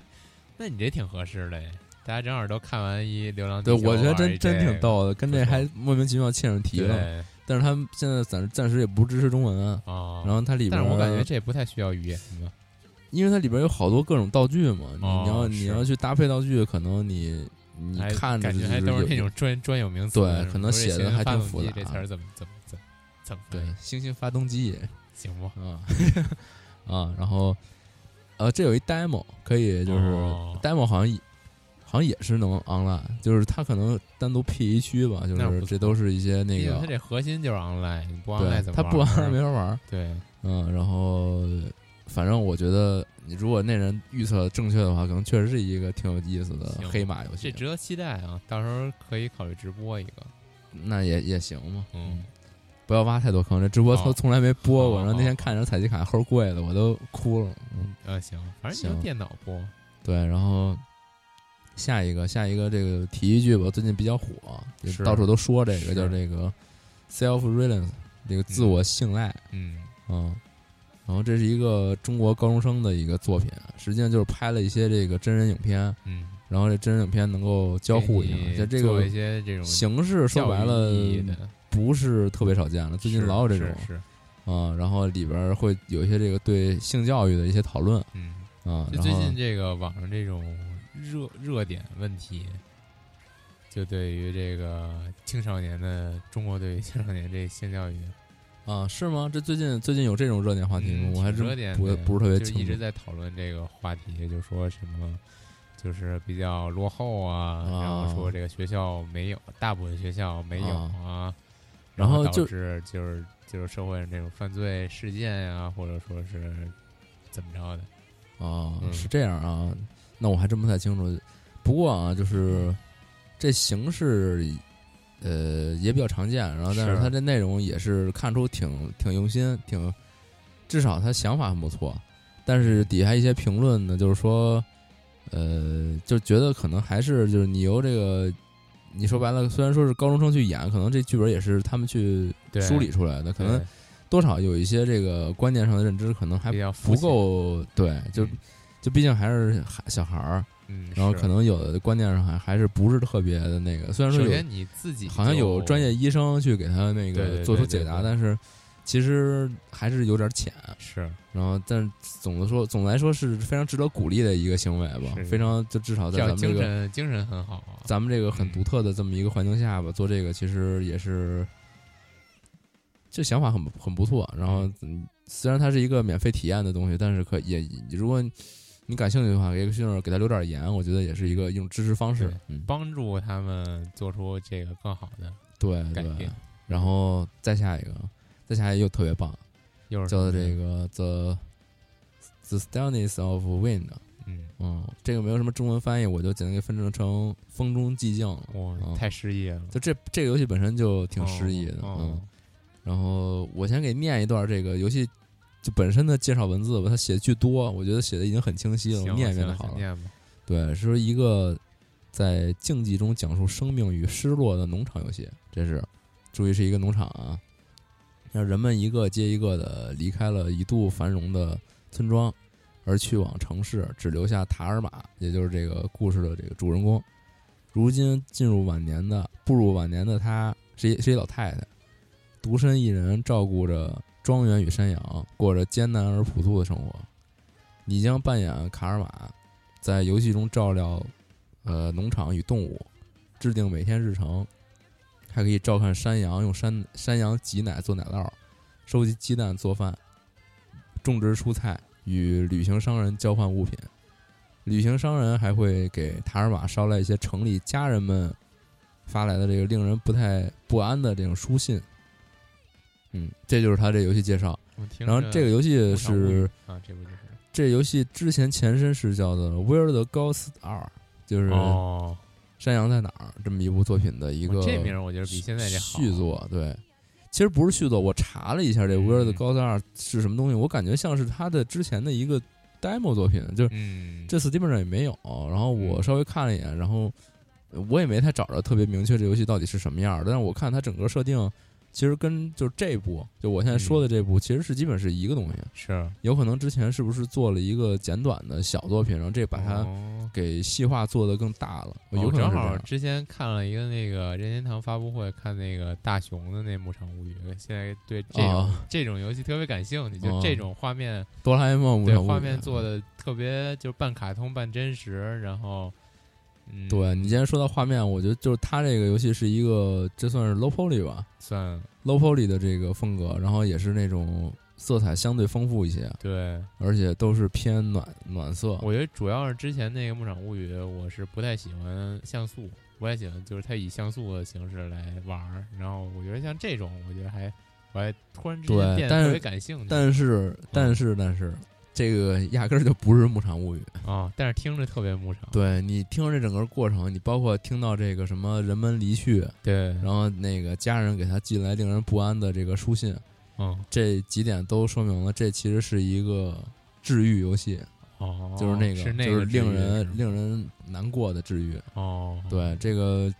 那你这挺合适的，大家正好都看完一《流浪地球对，》，我觉得真真挺逗的，跟这还莫名其妙嵌上题了。但是他们现在暂暂时也不支持中文，哦，然后它里边但是我感觉这也不太需要语言吧。因为它里边有好多各种道具嘛，你哦你要你要去搭配道具，可能你你看着感觉还都是那种专专有名词，对可能写的还挺复杂这词儿怎么怎么怎么怎么对星星发动机 行不？啊啊，然后呃，这有一 demo 可以就是、哦 demo 好像也好像也是能 online，就是它可能单独 P 一区吧，就是这都是一些那个因为它这核心就是 online，你不 online 怎么它不玩 online 没法玩，对，嗯，然后反正我觉得你如果那人预测正确的话，可能确实是一个挺有意思的黑马游戏，这值得期待啊！到时候可以考虑直播一个。那也也行嘛，嗯，不要挖太多坑，这直播哦。从从来没播过，哦然后那天看着采集卡齁贵的，我都哭了，嗯。呃，行，反正你用行。电脑播，对，然后下一个下一个这个提一句吧，最近比较火，就是。到处都说这个叫这个 self reliance，这个自我信赖，嗯，嗯，然后这是一个中国高中生的一个作品，实际上就是拍了一些这个真人影片，嗯，然后这真人影片能够交互一下，在这个一些这种形式说白了不是特别少见了，最近老有这种是是，啊，然后里边会有一些这个对性教育的一些讨论嗯，啊，就最近这个网上这种热热点问题，就对于这个青少年的中国对于青少年这性教育啊是吗？这最近最近有这种热点话题吗？嗯我还真不不是特别清楚。一直在讨论这个话题，就说什么就是比较落后啊，啊然后说这个学校没有，大部分学校没有啊，导然后就致就是就是社会上这种犯罪事件呀、或者说是怎么着的，啊，嗯是这样啊，那我还真不太清楚。不过啊，就是这形式，呃，也比较常见。然后，但是是它这内容也是看出挺挺用心，挺至少他想法很不错。但是底下一些评论呢，就是说，呃，就觉得可能还是就是你由这个，你说白了，虽然说是高中生去演，可能这剧本也是他们去梳理出来的，可能多少有一些这个观念上的认知，可能还不，够对，就嗯就毕竟还是孩小孩儿，嗯，然后可能有的观念上还还是不是特别的那个。虽然说有首先你自己好像有专业医生去给他那个做出解答，但是其实还是有点浅。是然后，但总的说，总的来说是非常值得鼓励的一个行为吧，非常就至少在咱们这个神精神很好啊，咱们这个很嗯独特的这么一个环境下吧，做这个其实也是，这想法很很不错。然后，嗯虽然它是一个免费体验的东西，但是可也如果你感兴趣的话，也许给他留点言，我觉得也是一个一种支持方式。嗯，帮助他们做出这个更好的对对改变。。然后再下一个，再下一个又特别棒，又是叫这个 The The Stillness of Wind。嗯，嗯，这个没有什么中文翻译，我就简单给分成成《风中寂静》了。哇，嗯太诗意了，就这这个游戏本身就挺诗意的，哦嗯。然后我先给念一段这个游戏就本身的介绍文字吧，他写的巨多，我觉得写的已经很清晰了，我念一遍就好了。念吧。对，是说一个在竞技中讲述生命与失落的农场游戏，这是注意是一个农场啊，让人们一个接一个的离开了一度繁荣的村庄，而去往城市，只留下塔尔玛，也就是这个故事的这个主人公。如今进入晚年的步入晚年的她是一是一老太太，独身一人照顾着庄园与山羊，过着艰难而朴素的生活。你将扮演卡尔玛，在游戏中照料呃农场与动物，制定每天日程，还可以照看山羊，用山山羊挤奶做奶酪，收集鸡蛋做饭，种植蔬菜，与旅行商人交换物品。旅行商人还会给塔尔玛捎来一些城里家人们发来的这个令人不太不安的这种书信。嗯，这就是他这游戏介绍。然后这个游戏是啊，这不就是这游戏之前前身是叫做《Where the Ghosts Are》，就是哦，山羊在哪儿这么一部作品的一个这名我觉得比现在这好续作。对，其实不是续作，我查了一下这《Where the 嗯 Ghosts Are》是什么东西，我感觉像是他的之前的一个 demo 作品，就是这 Steam 上也没有。然后我嗯稍微看了一眼，然后我也没太找着特别明确这游戏到底是什么样儿，但是我看它整个设定其实跟就这部，就我现在说的这部，其实是基本是一个东西。是有可能之前是不是做了一个简短的小作品，然后这把它哦给细化做得更大了，有哦正好。之前看了一个那个任天堂发布会，看那个大雄的那《牧场物语》，现在对这种、哦这种游戏特别感兴趣，就哦这种画面，哆啦 A 梦牧对画面做的特别就是半卡通半真实，然后嗯，对你既然说到画面，我觉得就是它这个游戏是一个，这算是 low poly 吧算，low poly 的这个风格，然后也是那种色彩相对丰富一些，对。而且都是偏暖暖色。我觉得主要是之前那个《牧场物语》，我是不太喜欢像素，不太喜欢就是它以像素的形式来玩儿。然后我觉得像这种，我觉得还我还突然之间变得特别感兴趣。但是，但是，但是，这个压根儿就不是牧场物语。啊、但是听着特别牧场。对你听着这整个过程，你包括听到这个什么人们离去，对，然后那个家人给他寄来令人不安的这个书信，嗯这几点都说明了这其实是一个治愈游戏，哦，就是那个，是那就是个令人是令人难过的治愈。哦，对这个，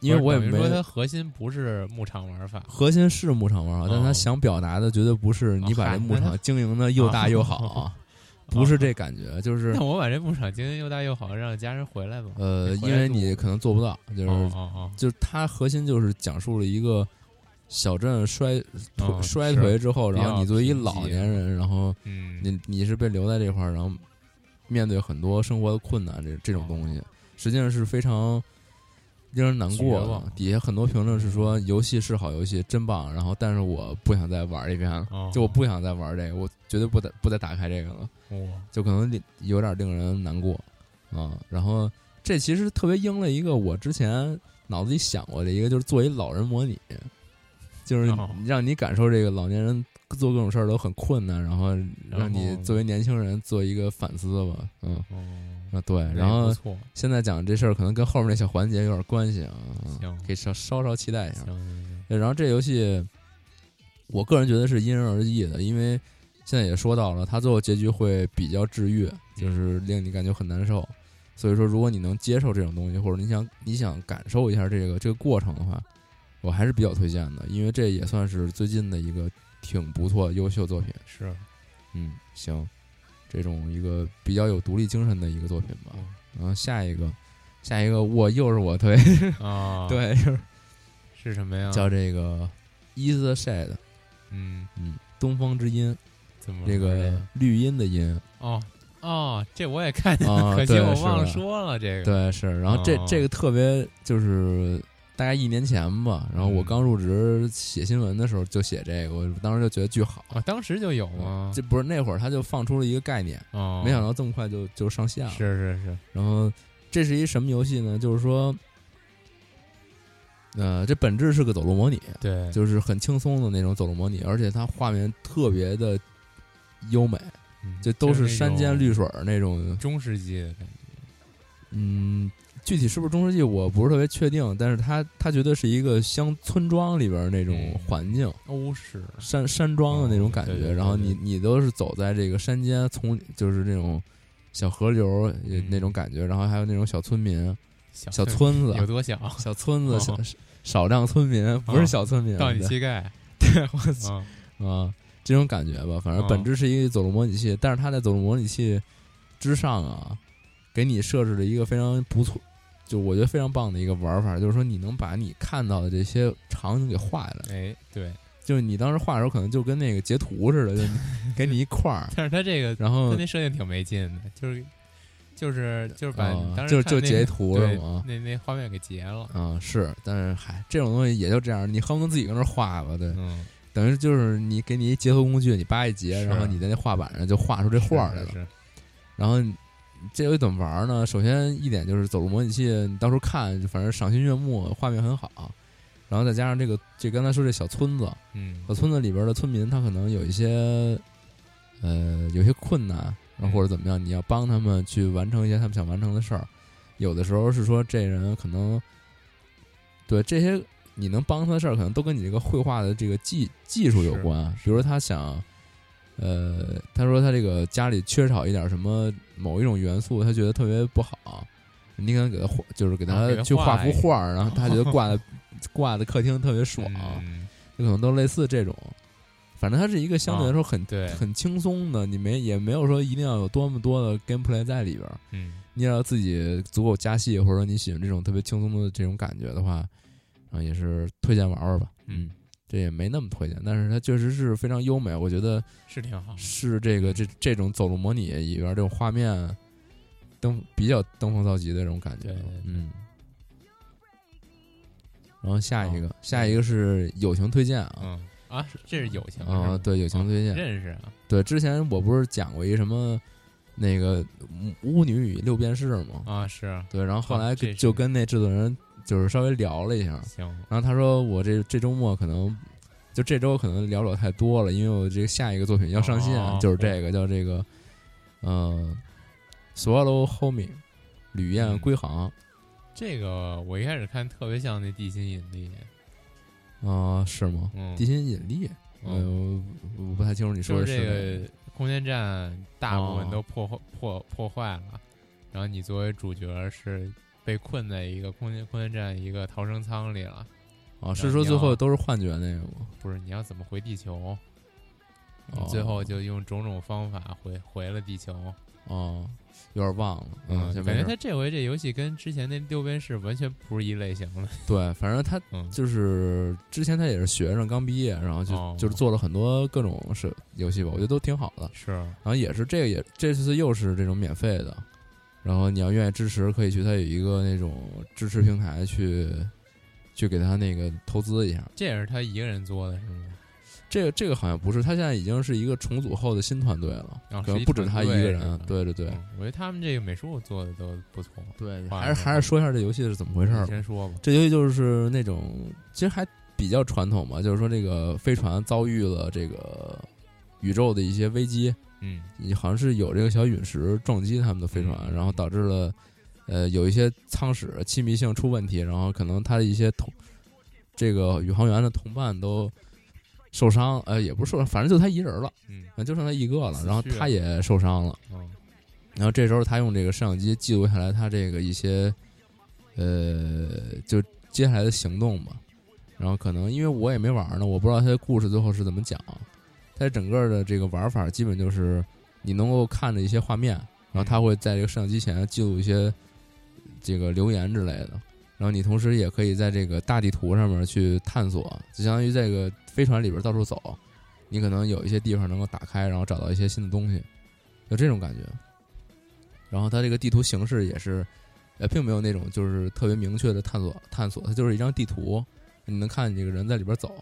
因为我也没说它核心不是牧场玩法。核心是牧场玩法，但他哦想表达的绝对不是你把这牧场经营的又大又哦好，不是这感觉，就是 那我把这牧场经营又大又好，让家人回来吧。呃，因为你可能做不到，就是就是它核心就是讲述了一个小镇衰衰是颓之后，然后你作为一老年人，然后嗯，你你是被留在这块儿，然后面对很多生活的困难，这这种东西，实际上是非常令人难过的。底下很多评论是说游戏是好游戏，真棒，然后但是我不想再玩一遍了，哦。就我不想再玩这个，我绝对不再不再打开这个了，哇就可能有点令人难过啊。然后这其实特别应了一个我之前脑子里想过的一个，就是做一老人模拟，就是哦让你感受这个老年人做各种事儿都很困难，然后让你作为年轻人做一个反思吧，嗯。哦，啊对，然后，现在讲这事儿可能跟后面那小环节有点关系啊，可以稍稍稍期待一下。然后这游戏，我个人觉得是因人而异的，因为现在也说到了，他最后结局会比较治愈，就是令你感觉很难受。所以说，如果你能接受这种东西，或者你想你想感受一下这个这个过程的话，我还是比较推荐的，因为这也算是最近的一个挺不错、优秀作品。是嗯，行，这种一个比较有独立精神的一个作品吧。嗯然后下一个，下一个我又是我推，啊，，对，就是是什么呀？叫这个《Is the Shade》，嗯，嗯，东方之音，怎么这个绿荫的音，哦哦，这我也看见啊了，可惜我忘了说了这个。对，是。然后这、哦这个特别就是大概一年前吧，然后我嗯刚入职写新闻的时候就写这个，我当时就觉得巨好。啊，当时就有吗？这不是那会儿他就放出了一个概念，哦，没想到这么快就就上线了。是是是，然后这是一什么游戏呢？就是说，呃，这本质是个走路模拟，对，就是很轻松的那种走路模拟，而且它画面特别的优美，嗯这都是山间绿水儿那种。中世纪的感觉。嗯，具体是不是中世纪我不是特别确定，但是它它绝对是一个乡村庄里边儿那种嗯环境，欧式山山庄的那种感觉。哦对对对然后你你都是走在这个山间从，就是那种小河流那种感觉，然后还有那种小村民、小小村子、有多小？小村子、哦小少量村民，不是小村民，到你膝盖。对，我操嗯啊，这种感觉吧。反正哦本质是一个走路模拟器，但是它在走路模拟器之上啊，给你设置了一个非常不错，就我觉得非常棒的一个玩法，就是说你能把你看到的这些场景给画下来。哎，对，就是你当时画的时候，可能就跟那个截图似的，就 给你一块儿，但是他这个然后他那设定挺没劲的，就是就是就是把当时就看那个就截图对是吗那那画面给截了。啊、是，但是嗨，这种东西也就这样，你恨不得自己跟那画吧，对，嗯，等于就是你给你一截图工具，你扒一截，然后你在那画板上就画出这画来了。然后这游戏怎么玩呢？首先一点就是走路模拟器，你到时候看，反正赏心悦目，画面很好。然后再加上这个，这刚才说这小村子，嗯小村子里边的村民，他可能有一些，呃，有些困难，然后或者怎么样，你要帮他们去完成一些他们想完成的事儿。有的时候是说这人可能，对这些你能帮他的事儿，可能都跟你这个绘画的这个技技术有关。比如说他想，呃，他说他这个家里缺少一点什么某一种元素，他觉得特别不好，你可能给他画，就是给他去画幅画儿，然后他觉得挂在 挂在客厅特别爽。嗯就可能都类似这种。反正它是一个相对来说很、对很轻松的，你没也没有说一定要有多么多的 gameplay 在里边儿。嗯你要自己足够加戏，或者说你喜欢这种特别轻松的这种感觉的话，啊，也是推荐玩玩吧。嗯，这也没那么推荐，但是它确实是非常优美，我觉得是挺好。是这个这这种走路模拟里边这种画面登比较登峰造极的这种感觉。嗯。然后下一个，哦下一个是友情推荐啊，嗯啊，这是友情啊、吗对友情推荐，认识啊，对，之前我不是讲过一什么那个巫女与六便士吗？啊是对，然后后来就跟那制作人就是稍微聊了一下，行，然后他说我这这周末可能就这周可能聊不了太多了，因为我这个下一个作品要上线，哦就是这个叫这个呃 Swallow Homing 吕燕嗯。归航。这个我一开始看特别像那地心引力，啊、是吗？嗯，地心引力，呃，嗯我我不太清楚你说就是这的是个。空间站大部分哦。都破坏破破坏了，然后你作为主角是被困在一个空间空间站一个逃生舱里了，哪啊？是说最后都是幻觉那个吗？不是你要怎么回地球？最后就用种种方法回回了地球，哦，有点忘了，嗯，感觉就没事他这回这游戏跟之前那六边士完全不是一类型的，对，反正他嗯，就是之前他也是学生，刚毕业，然后就、哦就是做了很多各种是游戏吧，我觉得都挺好的。是，然后也是这个也这次又是这种免费的，然后你要愿意支持，可以去他有一个那种支持平台去去给他那个投资一下。这也是他一个人做的是吗？这个这个好像不是，他现在已经是一个重组后的新团队了，哦可能不止他一个人。对对对、嗯我觉得他们这个美术做的都不错。对，画还是还是说一下这游戏是怎么回事儿。先说吧。这游戏就是那种其实还比较传统吧，就是说这个飞船遭遇了这个宇宙的一些危机，嗯。好像是有这个小陨石撞击他们的飞船，嗯。然后导致了呃有一些舱室气密性出问题，然后可能他的一些同这个宇航员的同伴都受伤，呃也不是受伤，反正就他一人了，嗯。呃就剩他一个了，然后他也受伤了，嗯然后这时候他用这个摄像机记录下来他这个一些呃就接下来的行动吧。然后可能因为我也没玩呢，我不知道他的故事最后是怎么讲。它整个的这个玩法基本就是你能够看着一些画面，然后它会在这个摄像机前记录一些这个留言之类的。然后你同时也可以在这个大地图上面去探索，就相当于这个飞船里边到处走，你可能有一些地方能够打开，然后找到一些新的东西，就这种感觉。然后它这个地图形式也是，呃，并没有那种就是特别明确的探索探索，它就是一张地图，你能看见这个人在里边走，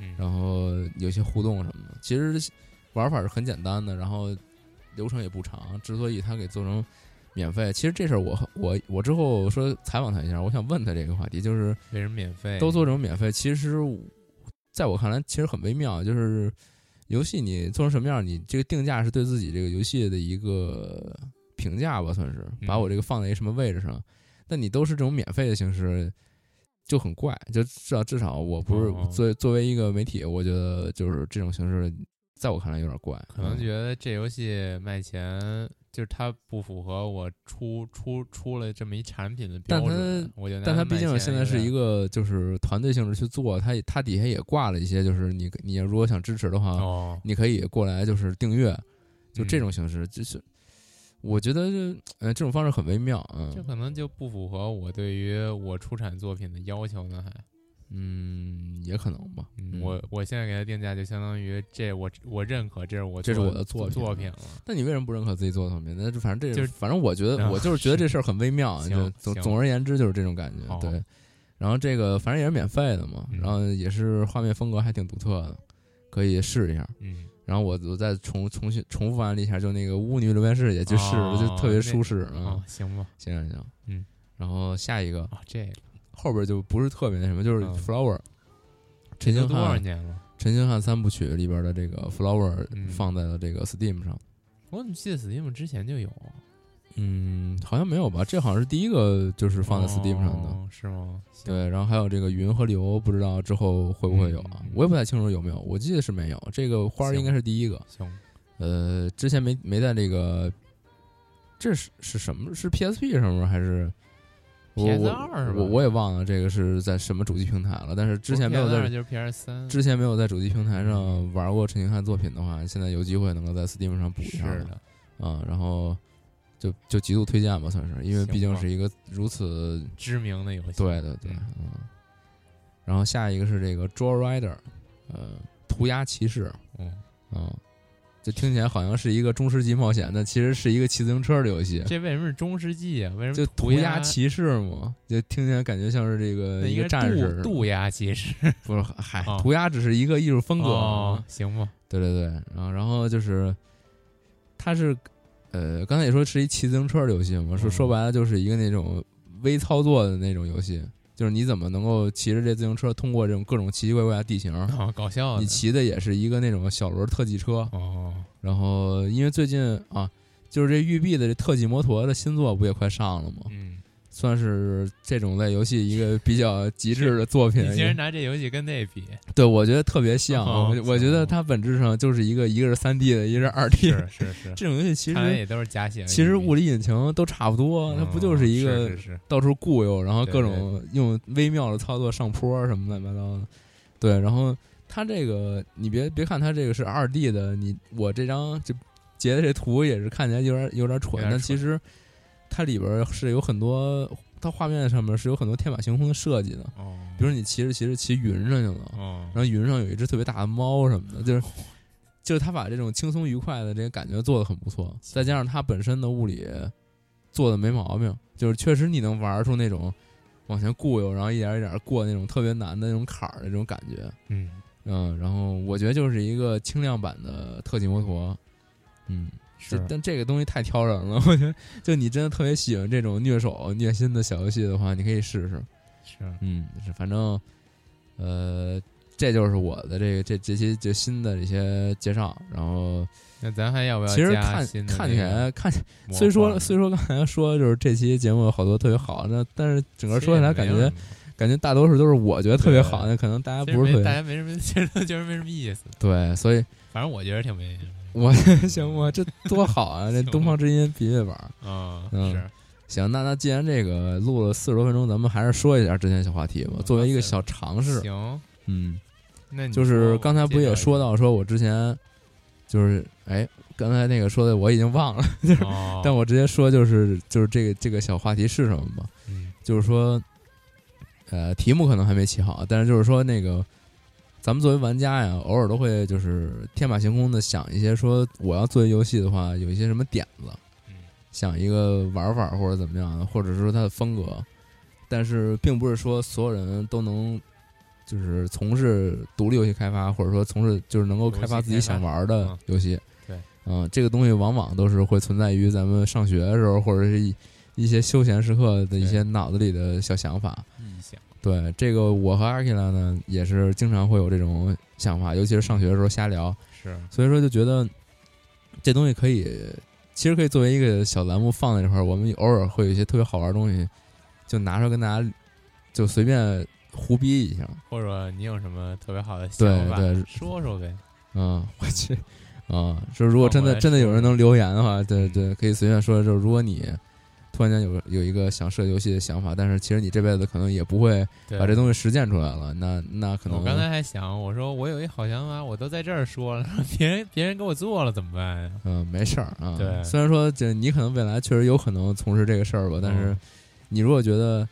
嗯，然后有一些互动什么的。其实玩法是很简单的，然后流程也不长。之所以他给做成免费，其实这事儿我我我之后说采访他一下，我想问他这个话题，就是为什么免费？都做这种免费，其实在我看来其实很微妙，就是游戏你做成什么样，你这个定价是对自己这个游戏的一个评价吧，算是嗯把我这个放在一个什么位置上。但你都是这种免费的形式，就很怪。就至少至少我不是哦作为作为一个媒体，我觉得就是这种形式，在我看来有点怪。可能嗯觉得这游戏卖钱，就是它不符合我出出出了这么一产品的标但它准。但它毕竟现在是一个就是团队性质去做，它它底下也挂了一些，就是你你如果想支持的话，哦，你可以过来就是订阅，就这嗯种形式，就是我觉得就呃这种方式很微妙，嗯这可能就不符合我对于我出产作品的要求呢，还。嗯也可能吧，嗯，我我现在给它定价，就相当于这我我认可，这是我这是我的作品作品了。那你为什么不认可自己做的作品？那就反正这就是反正我觉得啊我就是觉得这事儿很微妙，行就总总而言之就是这种感觉，对。然后这个反正也是免费的嘛，嗯然后也是画面风格还挺独特的，可以试一下。嗯，然后我我再重重新重复安利一下，就那个巫女留言室也去试就特别舒适啊哦。，行吧，行行行，嗯。然后下一个哦，这个后边就不是特别那什么，就是嗯 Flower，陈星汉多少汉年了？陈星汉三部曲里边的这个 Flower 嗯放在了这个 Steam 上。我怎么记得 Steam 之前就有？嗯，好像没有吧？这好像是第一个就是放在 Steam 上的。哦是吗？对，然后还有这个云和流，不知道之后会不会有啊？嗯我也不太清楚有没有，我记得是没有。这个花儿应该是第一个，行，呃，之前没没在这个，这是是什么？是 PSP 上面还是我 PS 我二是吧？我我也忘了这个是在什么主机平台了，但是之前没有在就是 PS 三，之前没有在主机平台上玩过陈星汉作品的话，现在有机会能够在 Steam 上补一下的，啊，然后就就极度推荐吧，算是，因为毕竟是一个如此知名的游戏。对对对，嗯嗯。然后下一个是这个 Draw Rider，呃，涂鸦骑士，嗯，嗯，就听起来好像是一个中世纪冒险，但其实是一个骑自行车的游戏。这为什么是中世纪啊？为什么就涂涂鸦骑士嘛，就听起来感觉像是这个一个战士似的，渡渡鸦骑士？不是，嗨哦，涂鸦只是一个艺术风格哦，行吧，对对对，然后然后就是，它是，呃，刚才也说是一骑自行车的游戏嘛，说嗯说白了就是一个那种微操作的那种游戏，就是你怎么能够骑着这自行车通过这种各种奇奇怪怪的地形，哦，搞笑的。你骑的也是一个那种小轮特技车，哦，然后因为最近啊，就是这育碧的这特技摩托的新作不也快上了吗？嗯，算是这种类游戏一个比较极致的作品你。竟然拿这游戏跟那比，对，我觉得特别像，哦我我觉得它本质上就是一个一个是三 D 的，一个是二 D 的。是是是，这种游戏其实也都是假写的。其实物理引擎都差不多，它不就是一个到处固有，然后各种用微妙的操作上坡什么乱七八糟的。对，然后它这个你别别看它这个是二 D 的，你我这张就截的这图也是看起来有点有点蠢，有点蠢但其实它里边是有很多，它画面上面是有很多天马行空的设计的。哦，比如你骑着骑着骑云上去了，哦。然，后云上有一只特别大的猫什么的，就是就是他把这种轻松愉快的这个感觉做的很不错，再加上他本身的物理做的没毛病，就是确实你能玩出那种往前固悠，然后一点一点过那种特别难的那种坎儿的这种感觉，嗯，嗯，然后我觉得就是一个轻量版的特技摩托，嗯。是这但这个东西太挑人了，我觉得，就你真的特别喜欢这种虐手虐心的小游戏的话，你可以试试。是，嗯，是反正，呃，这就是我的这个这这些就新的这些介绍。然后，那咱还要不要其实看看起来看，虽说虽说刚才说就是这期节目有好多特别好，那但是整个说起来感觉感觉大多数都是我觉得特别好，那可能大家不是特别大家没什么，其实都觉得没什么意思。对，所以反正我觉得挺没我行我这多好啊！这东方之音笔记本。啊，嗯是行，那那既然这个录了四十多分钟，咱们还是说一下之前小话题吧，嗯作为一个小尝试。行。嗯，那就是刚才不也说到，说我之前就是哎，刚才那个说的我已经忘了，哦，但我直接说就是就是这个这个小话题是什么吧？嗯就是说，呃，题目可能还没起好，但是就是说那个，咱们作为玩家呀，偶尔都会就是天马行空的想一些，说我要做游戏的话，有一些什么点子，嗯。想一个玩法或者怎么样的，或者说它的风格，但是并不是说所有人都能。就是从事独立游戏开发，或者说从事就是能够开发自己想玩的游戏，对，嗯，这个东西往往都是会存在于咱们上学的时候，或者是一一些休闲时刻的一些脑子里的小想法。臆想，对，这个我和阿 k 拉呢也是经常会有这种想法，尤其是上学的时候瞎聊，是所以说就觉得这东西可以，其实可以作为一个小栏目放在这块儿，我们偶尔会有一些特别好玩的东西，就拿出来跟大家就随便胡逼一下。或者你有什么特别好的对想法，对说说呗。嗯，我去，啊，说如果真的真的有人能留言的话，对对，可以随便说。就是如果你突然间有有一个想设计游戏的想法，但是其实你这辈子可能也不会把这东西实践出来了，那那可能我刚才还想，我说我有一好想法，我都在这儿说了，别人别人给我做了怎么办呀？嗯没事儿啊。对虽然说这你可能未来确实有可能从事这个事儿吧，但是嗯你如果觉得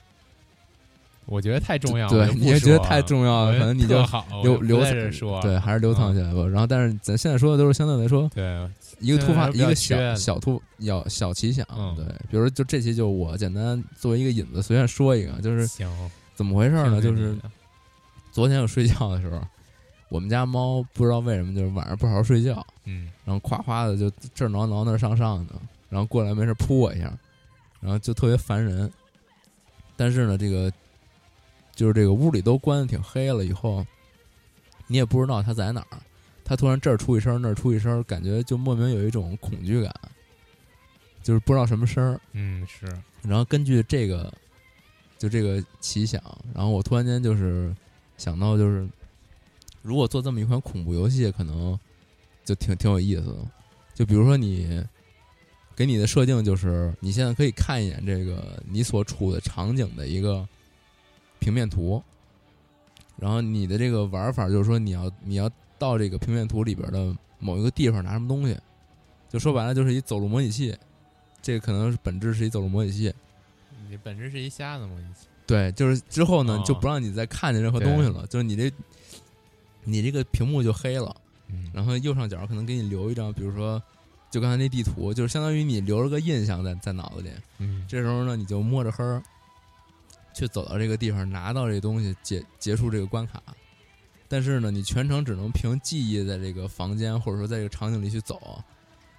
我觉得太重要，对你也觉得太重要了可能你就留在留藏这儿说，对，还是流淌嗯起来吧。然后，但是咱现在说的都是相对来说对，一个突发一个小小突要小奇想，嗯对，比如就这期就我简单作为一个引子，随便说一个，就是，怎么回事呢？就是昨天我睡觉的时候，我们家猫不知道为什么就是晚上不好好睡觉，嗯然后夸夸的就这儿挠挠那儿上上的，然后过来没事扑我一下，然后就特别烦人。但是呢，这个就是这个屋里都关的挺黑了，以后你也不知道他在哪儿，他突然这儿出一声那儿出一声，感觉就莫名有一种恐惧感，就是不知道什么声儿。嗯是，然后根据这个，就这个奇想，然后我突然间就是想到，就是如果做这么一款恐怖游戏，可能就挺挺有意思的。就比如说你给你的设定就是你现在可以看一眼这个你所处的场景的一个平面图，然后你的这个玩法就是说你要你要到这个平面图里边的某一个地方拿什么东西，就说白了就是一走路模拟器，这个可能是本质是一走路模拟器。你本质是一瞎子模拟器对，就是之后呢哦就不让你再看见任何东西了，就是你这你这个屏幕就黑了。嗯然后右上角可能给你留一张，比如说，就刚才那地图，就是相当于你留了个印象在在脑子里。嗯这时候呢，你就摸着黑儿，去走到这个地方，拿到这东西，结结束这个关卡。但是呢，你全程只能凭记忆在这个房间或者说在这个场景里去走。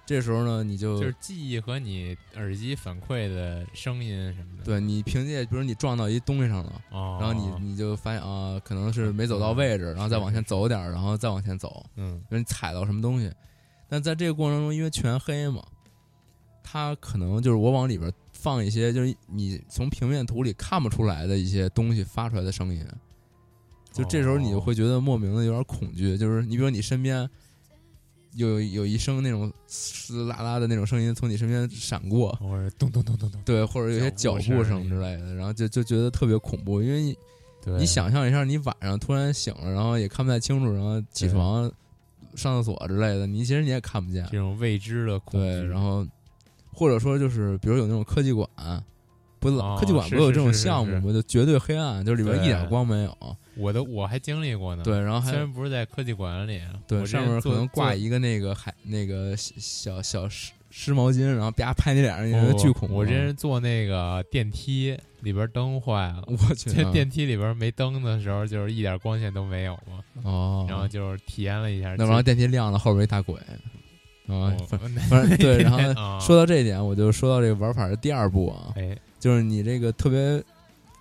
这时候呢，你就就是记忆和你耳机反馈的声音什么的。对你凭借，比如你撞到一东西上了，哦，然后你你就发现啊，可能是没走到位置，然后再往前走点儿，然后再往前走。嗯比如你踩到什么东西，但在这个过程中，因为全黑嘛，它可能就是我往里边放一些，就是你从平面图里看不出来的一些东西发出来的声音，就这时候你就会觉得莫名的有点恐惧，就是你比如你身边有有一声那种嘶啦啦的那种声音从你身边闪过，或者咚咚咚咚咚，对，或者有些脚脚步步声声之类的，然后就就觉得特别恐怖，因为你你想象一下，你晚上突然醒了，然后也看不太清楚，然后起床、上厕所之类的，你其实你也看不见。这种未知的恐。惧，对，然后或者说就是，比如有那种科技馆，不是、哦科技馆是不有这种项目吗？就绝对黑暗，就是里边一点光没有。我都我还经历过呢。对，然后还虽然不是在科技馆里，对我上面可能挂一个那个海那个小小湿湿毛巾，然后啪拍你脸上，你觉得巨恐怖。我之前坐那个电梯里边灯坏了，我去这电梯里边没灯的时候，就是一点光线都没有嘛，哦，然后就是体验了一下。那完了电梯亮了，后边一大鬼。啊，哦反对，然后啊说到这一点，我就说到这个玩法的第二步啊，哎，就是你这个特别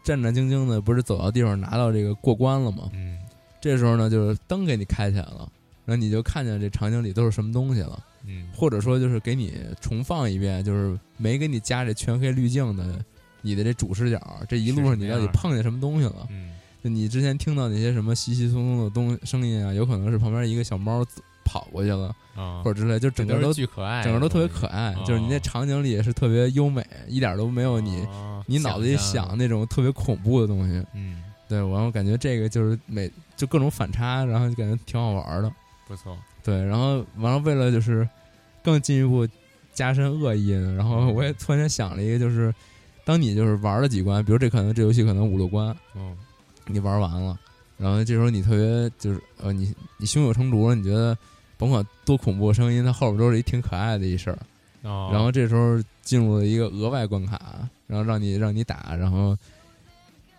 战战兢兢的，不是走到地方拿到这个过关了吗？嗯这时候呢，就是灯给你开起来了，然后你就看见这场景里都是什么东西了，嗯，或者说就是给你重放一遍，就是没给你加这全黑滤镜的你的这主视角，这一路上你到底碰见什么东西了？嗯就你之前听到那些什么稀稀松松的东声音啊，有可能是旁边一个小猫跑过去了，啊，或者之类，就整个都巨可爱整个都特别可爱，哦就是你那场景里也是特别优美，一点都没有你、哦你脑子里想想那种特别恐怖的东西。嗯。对，然后感觉这个就是每就各种反差，然后就感觉挺好玩的。不错，对，然后完了，为了就是更进一步加深恶意呢，然后我也突然间想了一个，就是当你就是玩了几关，比如这可能这游戏可能五六关，嗯。你玩完了，然后这时候你特别就是呃，你你胸有成竹了，你觉得甭管多恐怖的声音，它后边都是一挺可爱的一事儿。哦，然后这时候进入了一个额外关卡，然后让你让你打，然后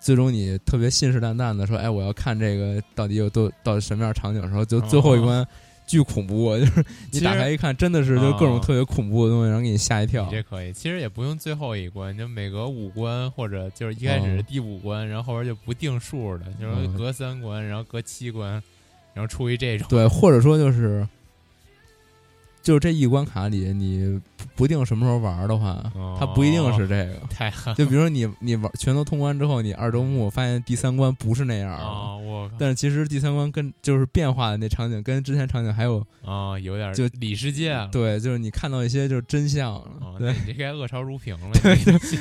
最终你特别信誓旦旦的说：“哎，我要看这个到底有多到底什么样场景。的时候，就最后一关巨恐怖，就是你打开一看，真的是就各种哦。特别恐怖的东西，然后给你吓一跳你。这可以，其实也不用最后一关，就每隔五关或者就是一开始是第五关，然后后边就不定数的，就是嗯隔三关，然后隔七关，然后出于这种。对，或者说就是。就是这一关卡里，你不不定什么时候玩的话，哦它不一定是这个。太狠就比如说你你玩全都通关之后，你二周目发现第三关不是那样了，啊！我靠但是其实第三关跟就是变化的那场景跟之前场景还有啊，有点就里世界了。对，就是你看到一些就是真相了，啊，对，你这该恶潮如萍了。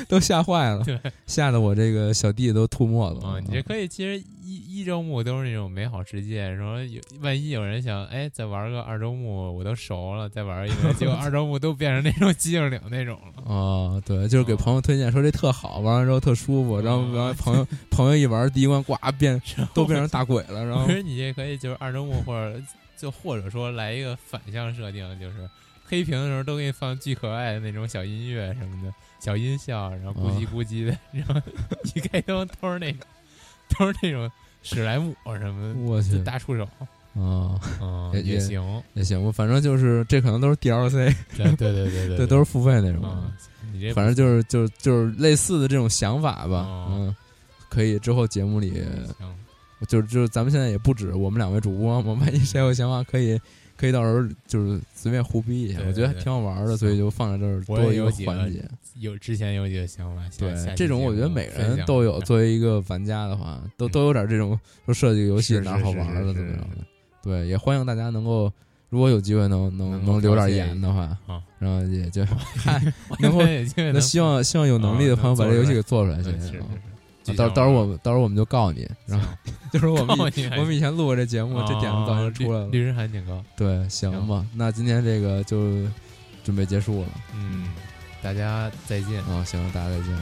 都吓坏了对，吓得我这个小弟都吐沫子了。啊，你这可以，其实一一周目都是那种美好世界，说有万一有人想，哎，再玩个二周目，我都熟了，再玩一个，结果二周目都变成那种寂静岭那种了。哦，对，就是给朋友推荐说这特好，玩完之后特舒服，然后嗯然后朋友朋友一玩第一关，呱变 都变成大鬼了，然后其实你也可以就是二周目，或者就或者说来一个反向设定，就是黑屏的时候都给你放巨可爱的那种小音乐什么的，小音效，然后咕叽咕叽的，然后 一开灯都是那种 都是那种史莱姆什么的，我去大触手，啊嗯，也也也行，也行我，反正就是这可能都是 DLC，对对对对对对，都是付费那种。嗯，你这反正就是就是就是类似的这种想法吧，哦嗯，可以之后节目里行，就是就是咱们现在也不止我们两位主播嘛，万一谁有想法可以可以到时候就是随便胡逼一下，对我觉得还挺好玩的，所以就放在这儿多一个环节。有之前有几个想法，下对这种，我觉得每个人都有。作为一个玩家的话，都嗯都有点这种说设计游戏哪好玩的怎么样的。对，也欢迎大家能够如果有机会能能能留点言的话啊，然后也就 嗨，能够那希望希望有能力的朋友把这游戏给做出来，对行到到时候我们到时候我们就告你，然后 就是我们我们以前录过这节目，这点子早就出来了。律师还挺高。对，行吧，那今天这个就准备结束了嗯，大家再见。啊，行，大家再见。